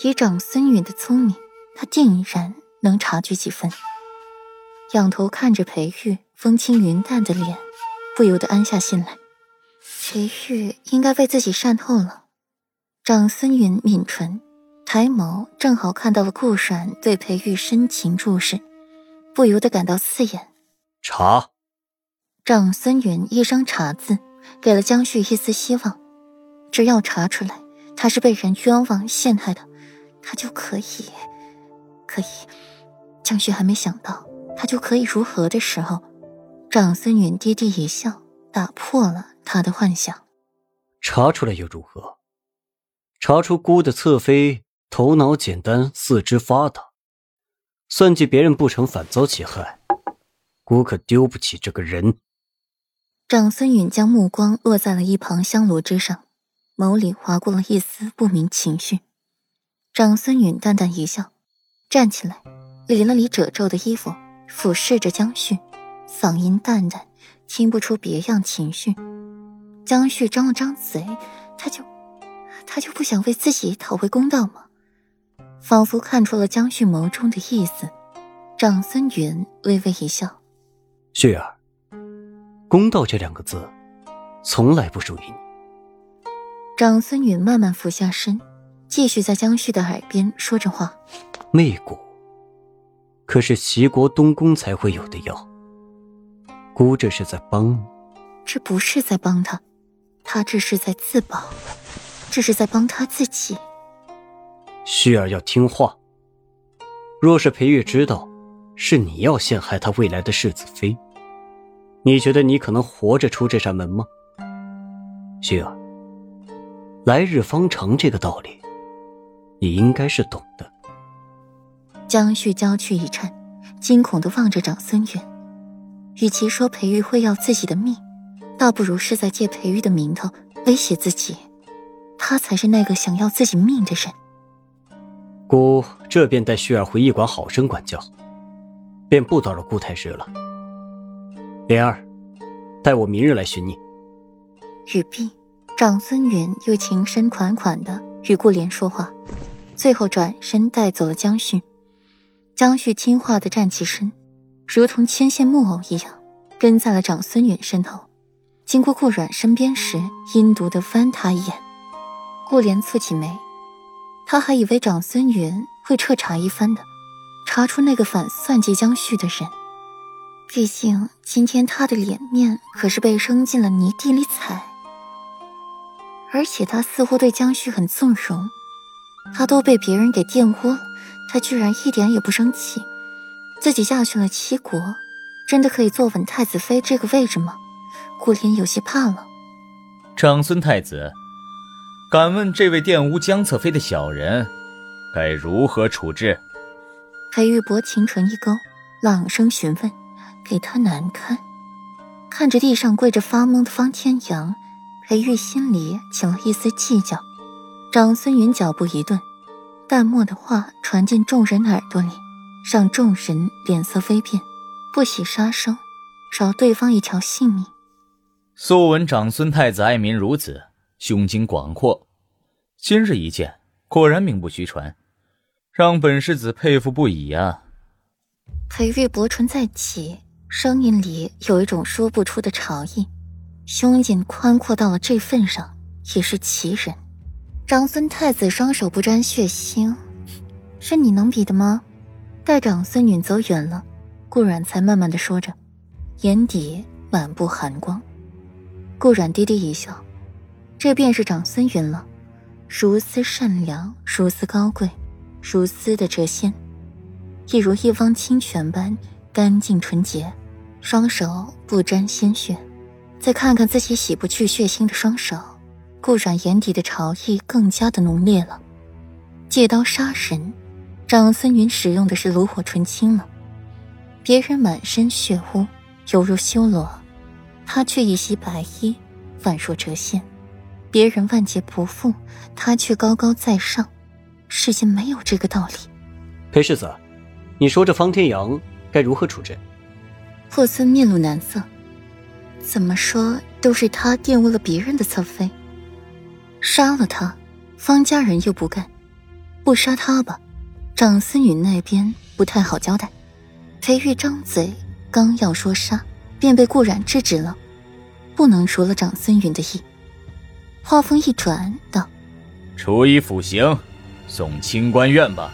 以长孙允的聪明，他定然能察觉几分。仰头看着裴玉风轻云淡的脸，不由得安下心来。裴玉应该被自己善透了。长孙允抿唇，抬眸，正好看到了顾阮对裴玉深情注视，不由得感到刺眼。茶。长孙允一声“茶”字，给了江旭一丝希望。只要查出来他是被人冤枉陷害的，他就可以，可以。江旭还没想到他就可以如何的时候，长孙允低低一笑，打破了他的幻想。查出来又如何？查出孤的侧妃头脑简单，四肢发达，算计别人不成，反遭其害，孤可丢不起这个人。长孙允将目光落在了一旁香炉之上，眸里划过了一丝不明情绪。长孙允淡淡一笑，站起来，理了理褶皱的衣服，俯视着江旭，嗓音淡淡，听不出别样情绪。江旭张了张嘴，他就，他就不想为自己讨回公道吗？仿佛看出了江旭眸中的意思，长孙允微微一笑，旭儿。公道这两个字，从来不属于你。长孙允慢慢俯下身，继续在江旭的耳边说着话。媚骨，可是齐国东宫才会有的药。姑这是在帮你？这不是在帮他，他这是在自保，这是在帮他自己。旭儿要听话。若是裴月知道，是你要陷害他未来的世子妃。你觉得你可能活着出这扇门吗，旭儿？来日方长这个道理，你应该是懂的。江旭娇躯一颤，惊恐的望着长孙远。与其说裴玉会要自己的命，倒不如是在借裴玉的名头威胁自己。他才是那个想要自己命的人。姑这便带旭儿回驿馆好生管教，便不叨扰顾太师了。莲儿，待我明日来寻你。语毕，长孙远又情深款款的与顾莲说话，最后转身带走了江旭。江旭听话的站起身，如同牵线木偶一样，跟在了长孙允身后。经过顾阮身边时，阴毒的翻他一眼。顾莲蹙起眉，他还以为长孙允会彻查一番的，查出那个反算计江旭的人。毕竟今天他的脸面可是被扔进了泥地里踩，而且他似乎对江旭很纵容，他都被别人给玷污了，他居然一点也不生气。自己嫁去了齐国，真的可以坐稳太子妃这个位置吗？顾莲有些怕了。长孙太子，敢问这位玷污江侧妃的小人，该如何处置？裴玉薄情唇一勾，朗声询问。给他难堪，看着地上跪着发懵的方天阳，裴玉心里起了一丝计较。长孙云脚步一顿，淡漠的话传进众人耳朵里，让众人脸色飞变，不喜杀生，饶对方一条性命。素闻长孙太子爱民如子，胸襟广阔，今日一见，果然名不虚传，让本世子佩服不已啊！裴玉薄唇再起。声音里有一种说不出的潮意，胸襟宽阔到了这份上，也是奇人。长孙太子双手不沾血腥，是你能比的吗？待长孙女走远了，顾阮才慢慢的说着，眼底满布寒光。顾阮低低一笑，这便是长孙云了，如斯善良，如斯高贵，如斯的谪仙，一如一汪清泉般干净纯洁。双手不沾鲜血，再看看自己洗不去血腥的双手，顾阮眼底的潮意更加的浓烈了。借刀杀人，长孙云使用的是炉火纯青了。别人满身血污，犹如修罗，他却一袭白衣，宛若谪仙。别人万劫不复，他却高高在上。世间没有这个道理。裴世子，你说这方天阳该如何处置？霍森面露难色，怎么说都是他玷污了别人的侧妃，杀了他，方家人又不干，不杀他吧，长孙允那边不太好交代。裴玉张嘴刚要说杀，便被顾染制止了，不能除了长孙云的意。话锋一转，道：“处以腐刑，送清官院吧。”